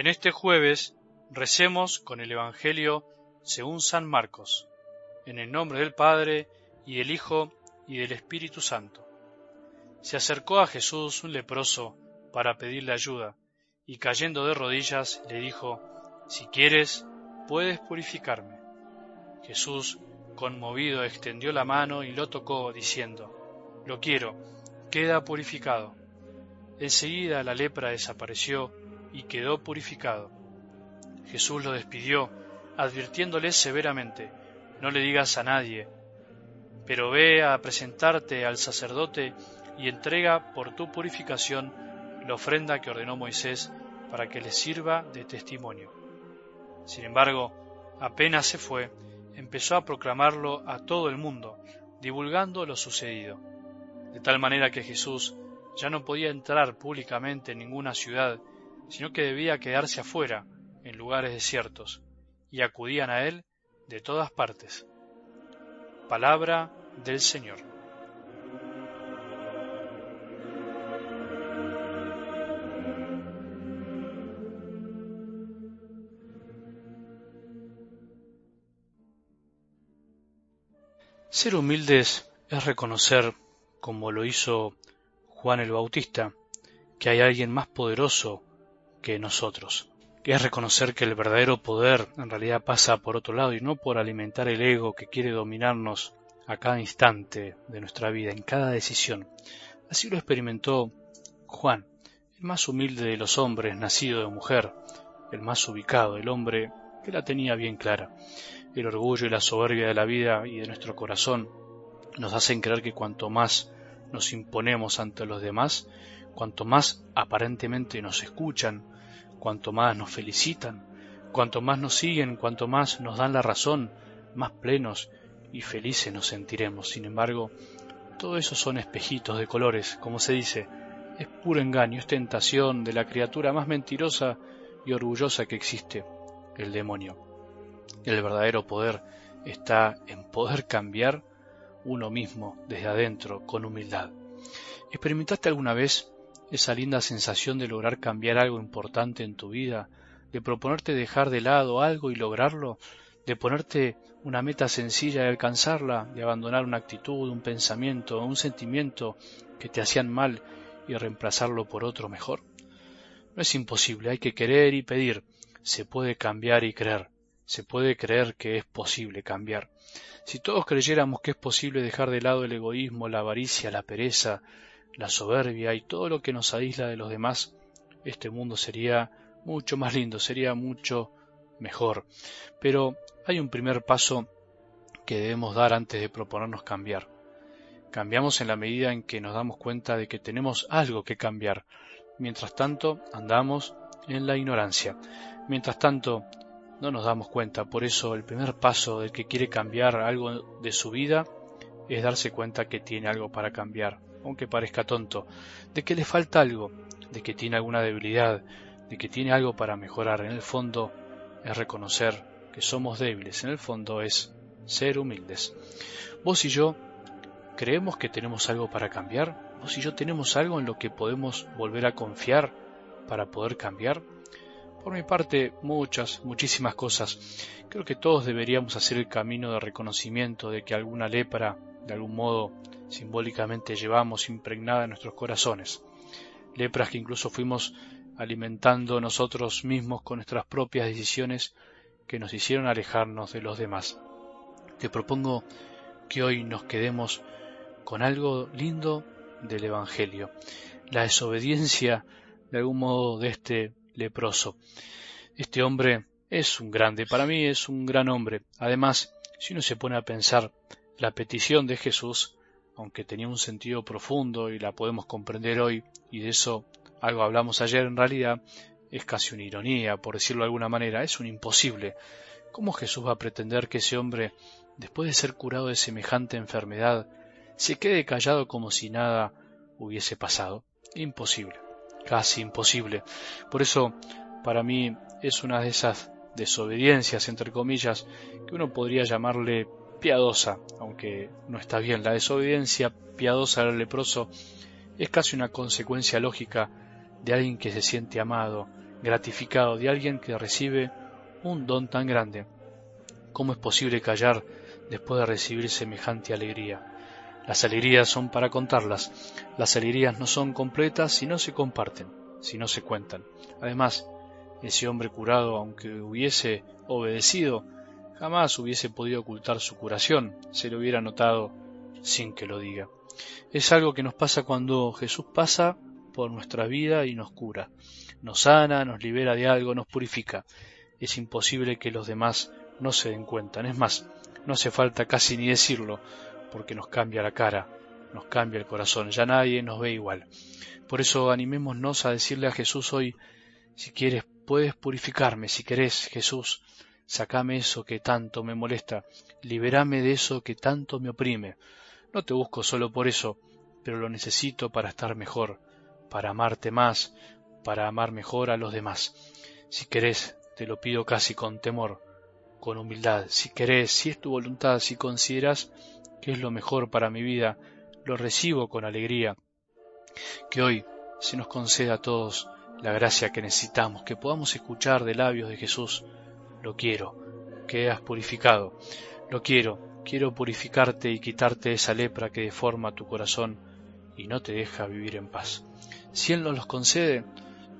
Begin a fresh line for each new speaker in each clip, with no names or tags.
En este jueves recemos con el Evangelio según San Marcos, en el nombre del Padre, y del Hijo, y del Espíritu Santo. Se acercó a Jesús un leproso para pedirle ayuda, y cayendo de rodillas le dijo, Si quieres, puedes purificarme. Jesús, conmovido, extendió la mano y lo tocó, diciendo, Lo quiero, queda purificado. Enseguida la lepra desapareció y quedó purificado. Jesús lo despidió, advirtiéndole severamente, No le digas a nadie, pero ve a presentarte al sacerdote y entrega por tu purificación la ofrenda que ordenó Moisés para que le sirva de testimonio. Sin embargo, apenas se fue, empezó a proclamarlo a todo el mundo, divulgando lo sucedido, de tal manera que Jesús ya no podía entrar públicamente en ninguna ciudad, sino que debía quedarse afuera, en lugares desiertos, y acudían a él de todas partes. Palabra del Señor. Ser humildes es reconocer, como lo hizo Juan el Bautista, que hay alguien más poderoso que nosotros, que es reconocer que el verdadero poder en realidad pasa por otro lado y no por alimentar el ego que quiere dominarnos a cada instante de nuestra vida, en cada decisión. Así lo experimentó Juan, el más humilde de los hombres, nacido de mujer, el más ubicado, el hombre que la tenía bien clara. El orgullo y la soberbia de la vida y de nuestro corazón nos hacen creer que cuanto más nos imponemos ante los demás, cuanto más aparentemente nos escuchan, cuanto más nos felicitan, cuanto más nos siguen, cuanto más nos dan la razón, más plenos y felices nos sentiremos. Sin embargo, todo eso son espejitos de colores, como se dice, es puro engaño, es tentación de la criatura más mentirosa y orgullosa que existe, el demonio. El verdadero poder está en poder cambiar uno mismo desde adentro con humildad. ¿Experimentaste alguna vez esa linda sensación de lograr cambiar algo importante en tu vida, de proponerte dejar de lado algo y lograrlo, de ponerte una meta sencilla y alcanzarla, de abandonar una actitud, un pensamiento, un sentimiento que te hacían mal y reemplazarlo por otro mejor? No es imposible, hay que querer y pedir, se puede cambiar y creer se puede creer que es posible cambiar. Si todos creyéramos que es posible dejar de lado el egoísmo, la avaricia, la pereza, la soberbia y todo lo que nos aísla de los demás, este mundo sería mucho más lindo, sería mucho mejor. Pero hay un primer paso que debemos dar antes de proponernos cambiar. Cambiamos en la medida en que nos damos cuenta de que tenemos algo que cambiar. Mientras tanto, andamos en la ignorancia. Mientras tanto, no nos damos cuenta. Por eso el primer paso del que quiere cambiar algo de su vida es darse cuenta que tiene algo para cambiar, aunque parezca tonto, de que le falta algo, de que tiene alguna debilidad, de que tiene algo para mejorar. En el fondo es reconocer que somos débiles, en el fondo es ser humildes. Vos y yo creemos que tenemos algo para cambiar, vos y yo tenemos algo en lo que podemos volver a confiar para poder cambiar. Por mi parte, muchas, muchísimas cosas. Creo que todos deberíamos hacer el camino de reconocimiento de que alguna lepra, de algún modo, simbólicamente llevamos impregnada en nuestros corazones. Lepras que incluso fuimos alimentando nosotros mismos con nuestras propias decisiones que nos hicieron alejarnos de los demás. Te propongo que hoy nos quedemos con algo lindo del Evangelio, la desobediencia de algún modo de este leproso. Este hombre es un grande, para mí es un gran hombre. Además, si uno se pone a pensar, la petición de Jesús, aunque tenía un sentido profundo y la podemos comprender hoy, y de eso algo hablamos ayer en realidad, es casi una ironía, por decirlo de alguna manera, es un imposible. ¿Cómo Jesús va a pretender que ese hombre, después de ser curado de semejante enfermedad, se quede callado como si nada hubiese pasado? Imposible casi imposible. Por eso, para mí, es una de esas desobediencias, entre comillas, que uno podría llamarle piadosa, aunque no está bien. La desobediencia piadosa del leproso es casi una consecuencia lógica de alguien que se siente amado, gratificado, de alguien que recibe un don tan grande. ¿Cómo es posible callar después de recibir semejante alegría? Las alegrías son para contarlas. Las alegrías no son completas si no se comparten, si no se cuentan. Además, ese hombre curado, aunque hubiese obedecido, jamás hubiese podido ocultar su curación, se lo hubiera notado sin que lo diga. Es algo que nos pasa cuando Jesús pasa por nuestra vida y nos cura, nos sana, nos libera de algo, nos purifica. Es imposible que los demás no se den cuenta. Es más, no hace falta casi ni decirlo, porque nos cambia la cara, nos cambia el corazón, ya nadie nos ve igual. Por eso animémonos a decirle a Jesús hoy, si quieres, puedes purificarme, si querés, Jesús, sacame eso que tanto me molesta, liberame de eso que tanto me oprime. No te busco solo por eso, pero lo necesito para estar mejor, para amarte más, para amar mejor a los demás. Si querés, te lo pido casi con temor, con humildad. Si querés, si es tu voluntad, si consideras que es lo mejor para mi vida, lo recibo con alegría. Que hoy se nos conceda a todos la gracia que necesitamos, que podamos escuchar de labios de Jesús, lo quiero, que has purificado, lo quiero, Quiero purificarte y quitarte esa lepra que deforma tu corazón y no te deja vivir en paz. Si Él nos los concede,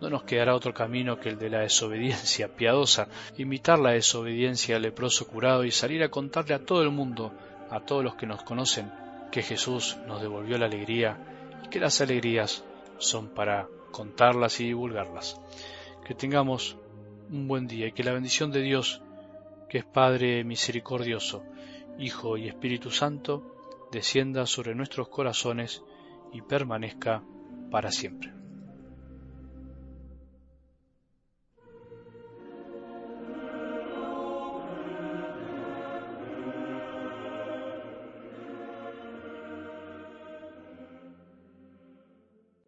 no nos quedará otro camino que el de la desobediencia piadosa, imitar la desobediencia del leproso curado y salir a contarle a todo el mundo, a todos los que nos conocen, que Jesús nos devolvió la alegría y que las alegrías son para contarlas y divulgarlas. Que tengamos un buen día y que la bendición de Dios, que es Padre misericordioso, Hijo y Espíritu Santo, descienda sobre nuestros corazones y permanezca para siempre.